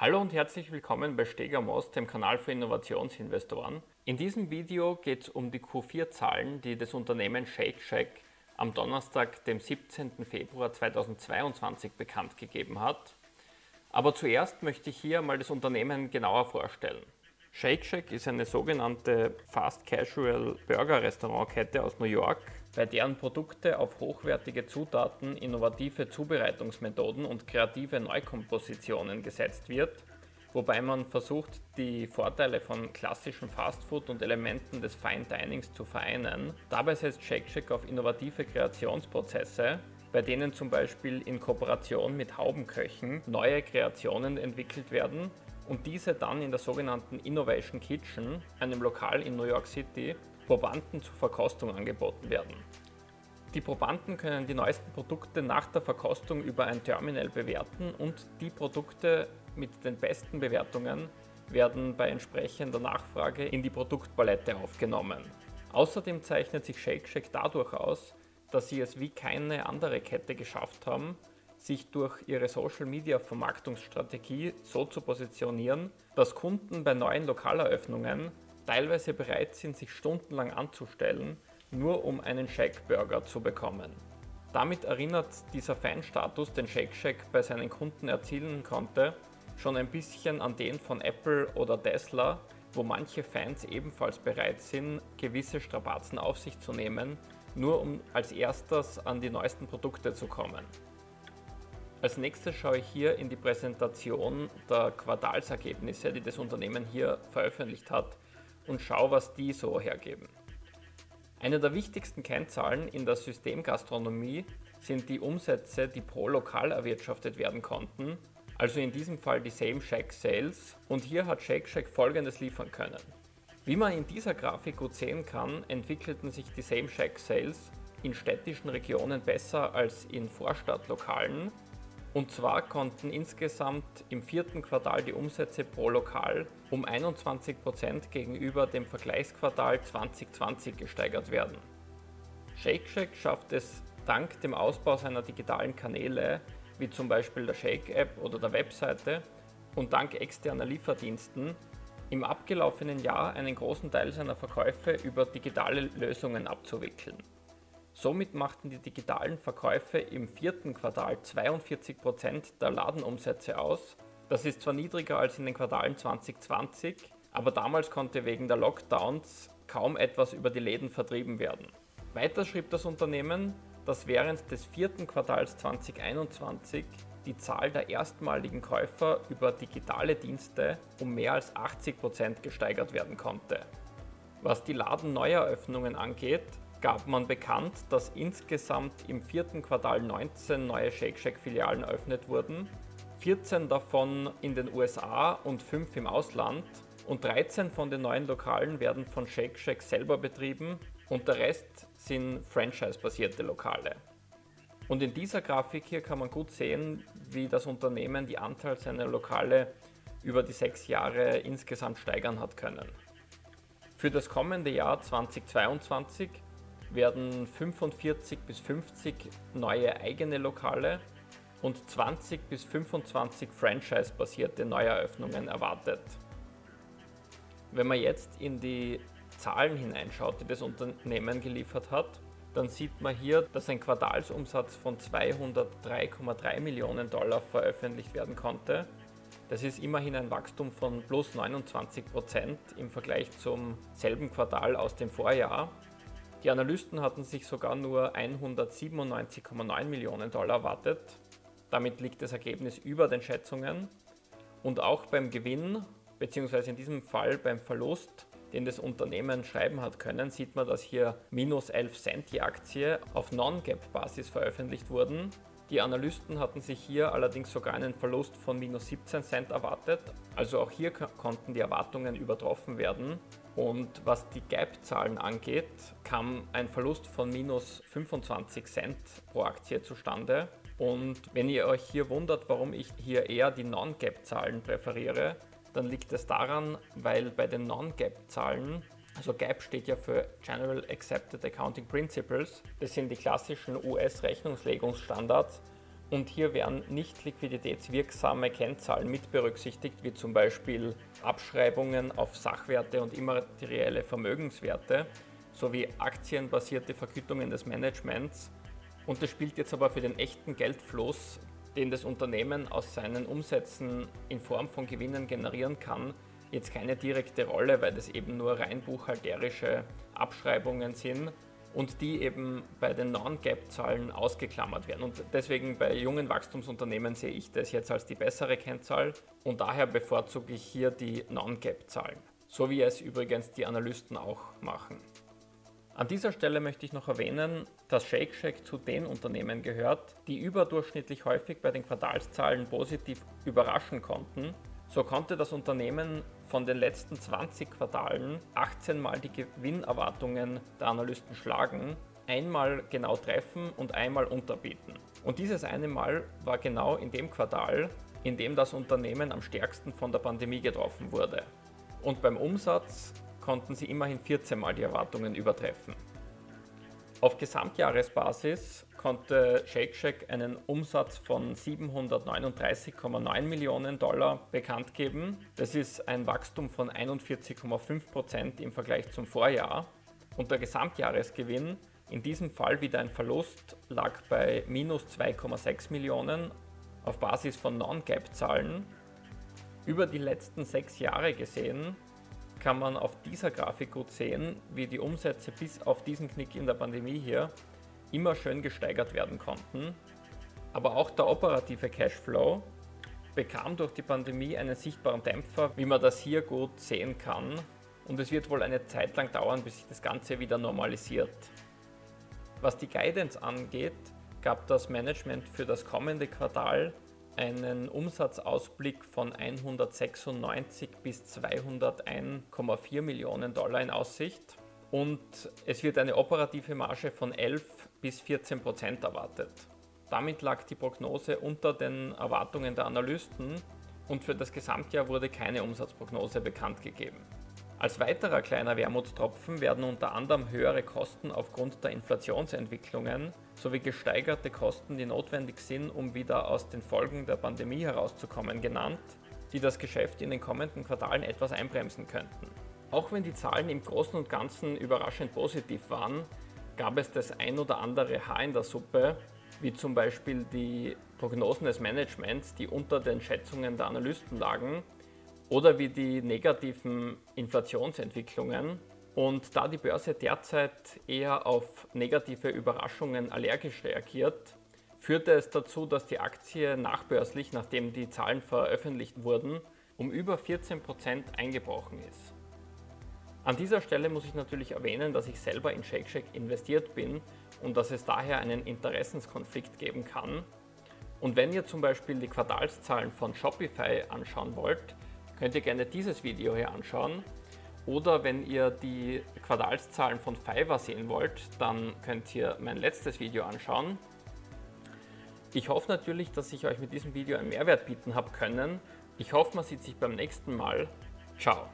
Hallo und herzlich willkommen bei Stegamos, dem Kanal für Innovationsinvestoren. In diesem Video geht es um die Q4-Zahlen, die das Unternehmen Shake Shack am Donnerstag, dem 17. Februar 2022 bekannt gegeben hat. Aber zuerst möchte ich hier mal das Unternehmen genauer vorstellen. Shake Shack ist eine sogenannte Fast Casual Burger Restaurantkette aus New York, bei deren Produkte auf hochwertige Zutaten, innovative Zubereitungsmethoden und kreative Neukompositionen gesetzt wird, wobei man versucht, die Vorteile von klassischem Fastfood und Elementen des Fine Dinings zu vereinen. Dabei setzt Shake Shack auf innovative Kreationsprozesse, bei denen zum Beispiel in Kooperation mit Haubenköchen neue Kreationen entwickelt werden und diese dann in der sogenannten Innovation Kitchen, einem Lokal in New York City, Probanden zur Verkostung angeboten werden. Die Probanden können die neuesten Produkte nach der Verkostung über ein Terminal bewerten und die Produkte mit den besten Bewertungen werden bei entsprechender Nachfrage in die Produktpalette aufgenommen. Außerdem zeichnet sich Shake Shack dadurch aus, dass sie es wie keine andere Kette geschafft haben, sich durch ihre Social-Media-Vermarktungsstrategie so zu positionieren, dass Kunden bei neuen Lokaleröffnungen teilweise bereit sind, sich stundenlang anzustellen, nur um einen Shake Burger zu bekommen. Damit erinnert dieser Fanstatus, den Shake Shack bei seinen Kunden erzielen konnte, schon ein bisschen an den von Apple oder Tesla, wo manche Fans ebenfalls bereit sind, gewisse Strapazen auf sich zu nehmen, nur um als erstes an die neuesten Produkte zu kommen. Als nächstes schaue ich hier in die Präsentation der Quartalsergebnisse, die das Unternehmen hier veröffentlicht hat und schaue, was die so hergeben. Eine der wichtigsten Kennzahlen in der Systemgastronomie sind die Umsätze, die pro Lokal erwirtschaftet werden konnten, also in diesem Fall die Same Shack Sales und hier hat Shake Shack folgendes liefern können. Wie man in dieser Grafik gut sehen kann, entwickelten sich die Same Shack Sales in städtischen Regionen besser als in Vorstadtlokalen und zwar konnten insgesamt im vierten Quartal die Umsätze pro Lokal um 21% gegenüber dem Vergleichsquartal 2020 gesteigert werden. Shake Shack schafft es dank dem Ausbau seiner digitalen Kanäle, wie zum Beispiel der Shake App oder der Webseite, und dank externer Lieferdiensten im abgelaufenen Jahr einen großen Teil seiner Verkäufe über digitale Lösungen abzuwickeln. Somit machten die digitalen Verkäufe im vierten Quartal 42% der Ladenumsätze aus. Das ist zwar niedriger als in den Quartalen 2020, aber damals konnte wegen der Lockdowns kaum etwas über die Läden vertrieben werden. Weiter schrieb das Unternehmen, dass während des vierten Quartals 2021 die Zahl der erstmaligen Käufer über digitale Dienste um mehr als 80% gesteigert werden konnte. Was die Ladenneueröffnungen angeht, gab man bekannt, dass insgesamt im vierten Quartal 19 neue Shake Shack Filialen eröffnet wurden, 14 davon in den USA und 5 im Ausland und 13 von den neuen Lokalen werden von Shake Shack selber betrieben und der Rest sind franchise-basierte Lokale. Und in dieser Grafik hier kann man gut sehen, wie das Unternehmen die Anzahl seiner Lokale über die sechs Jahre insgesamt steigern hat können. Für das kommende Jahr 2022 werden 45 bis 50 neue eigene Lokale und 20 bis 25 franchise-basierte Neueröffnungen erwartet. Wenn man jetzt in die Zahlen hineinschaut, die das Unternehmen geliefert hat, dann sieht man hier, dass ein Quartalsumsatz von 203,3 Millionen Dollar veröffentlicht werden konnte. Das ist immerhin ein Wachstum von plus 29 Prozent im Vergleich zum selben Quartal aus dem Vorjahr die Analysten hatten sich sogar nur 197,9 Millionen Dollar erwartet. Damit liegt das Ergebnis über den Schätzungen. Und auch beim Gewinn, beziehungsweise in diesem Fall beim Verlust, den das Unternehmen schreiben hat können, sieht man, dass hier minus 11 Cent die Aktie auf Non-Gap-Basis veröffentlicht wurden. Die Analysten hatten sich hier allerdings sogar einen Verlust von minus 17 Cent erwartet. Also auch hier konnten die Erwartungen übertroffen werden. Und was die Gap-Zahlen angeht, kam ein Verlust von minus 25 Cent pro Aktie zustande. Und wenn ihr euch hier wundert, warum ich hier eher die Non-Gap-Zahlen präferiere, dann liegt es daran, weil bei den Non-Gap-Zahlen, also GAP steht ja für General Accepted Accounting Principles, das sind die klassischen US-Rechnungslegungsstandards, und hier werden nicht liquiditätswirksame Kennzahlen mit berücksichtigt, wie zum Beispiel Abschreibungen auf Sachwerte und immaterielle Vermögenswerte sowie aktienbasierte Vergütungen des Managements. Und das spielt jetzt aber für den echten Geldfluss, den das Unternehmen aus seinen Umsätzen in Form von Gewinnen generieren kann, jetzt keine direkte Rolle, weil das eben nur rein buchhalterische Abschreibungen sind und die eben bei den Non-Gap-Zahlen ausgeklammert werden. Und deswegen bei jungen Wachstumsunternehmen sehe ich das jetzt als die bessere Kennzahl und daher bevorzuge ich hier die Non-Gap-Zahlen. So wie es übrigens die Analysten auch machen. An dieser Stelle möchte ich noch erwähnen, dass Shake Shack zu den Unternehmen gehört, die überdurchschnittlich häufig bei den Quartalszahlen positiv überraschen konnten. So konnte das Unternehmen von den letzten 20 Quartalen 18 Mal die Gewinnerwartungen der Analysten schlagen, einmal genau treffen und einmal unterbieten. Und dieses eine Mal war genau in dem Quartal, in dem das Unternehmen am stärksten von der Pandemie getroffen wurde. Und beim Umsatz konnten sie immerhin 14 Mal die Erwartungen übertreffen. Auf Gesamtjahresbasis konnte Shake Shack einen Umsatz von 739,9 Millionen Dollar bekannt geben. Das ist ein Wachstum von 41,5 Prozent im Vergleich zum Vorjahr. Und der Gesamtjahresgewinn, in diesem Fall wieder ein Verlust, lag bei minus 2,6 Millionen auf Basis von Non-Gap-Zahlen. Über die letzten sechs Jahre gesehen kann man auf dieser Grafik gut sehen, wie die Umsätze bis auf diesen Knick in der Pandemie hier immer schön gesteigert werden konnten. Aber auch der operative Cashflow bekam durch die Pandemie einen sichtbaren Dämpfer, wie man das hier gut sehen kann. Und es wird wohl eine Zeit lang dauern, bis sich das Ganze wieder normalisiert. Was die Guidance angeht, gab das Management für das kommende Quartal einen Umsatzausblick von 196 bis 201,4 Millionen Dollar in Aussicht und es wird eine operative Marge von 11 bis 14 Prozent erwartet. Damit lag die Prognose unter den Erwartungen der Analysten und für das Gesamtjahr wurde keine Umsatzprognose bekannt gegeben. Als weiterer kleiner Wermutstropfen werden unter anderem höhere Kosten aufgrund der Inflationsentwicklungen sowie gesteigerte Kosten, die notwendig sind, um wieder aus den Folgen der Pandemie herauszukommen, genannt, die das Geschäft in den kommenden Quartalen etwas einbremsen könnten. Auch wenn die Zahlen im Großen und Ganzen überraschend positiv waren, gab es das ein oder andere Haar in der Suppe, wie zum Beispiel die Prognosen des Managements, die unter den Schätzungen der Analysten lagen oder wie die negativen Inflationsentwicklungen. Und da die Börse derzeit eher auf negative Überraschungen allergisch reagiert, führte es dazu, dass die Aktie nachbörslich, nachdem die Zahlen veröffentlicht wurden, um über 14% eingebrochen ist. An dieser Stelle muss ich natürlich erwähnen, dass ich selber in Shake Shack investiert bin und dass es daher einen Interessenskonflikt geben kann. Und wenn ihr zum Beispiel die Quartalszahlen von Shopify anschauen wollt, könnt ihr gerne dieses Video hier anschauen. Oder wenn ihr die Quartalszahlen von Fiverr sehen wollt, dann könnt ihr mein letztes Video anschauen. Ich hoffe natürlich, dass ich euch mit diesem Video einen Mehrwert bieten habe können. Ich hoffe, man sieht sich beim nächsten Mal. Ciao.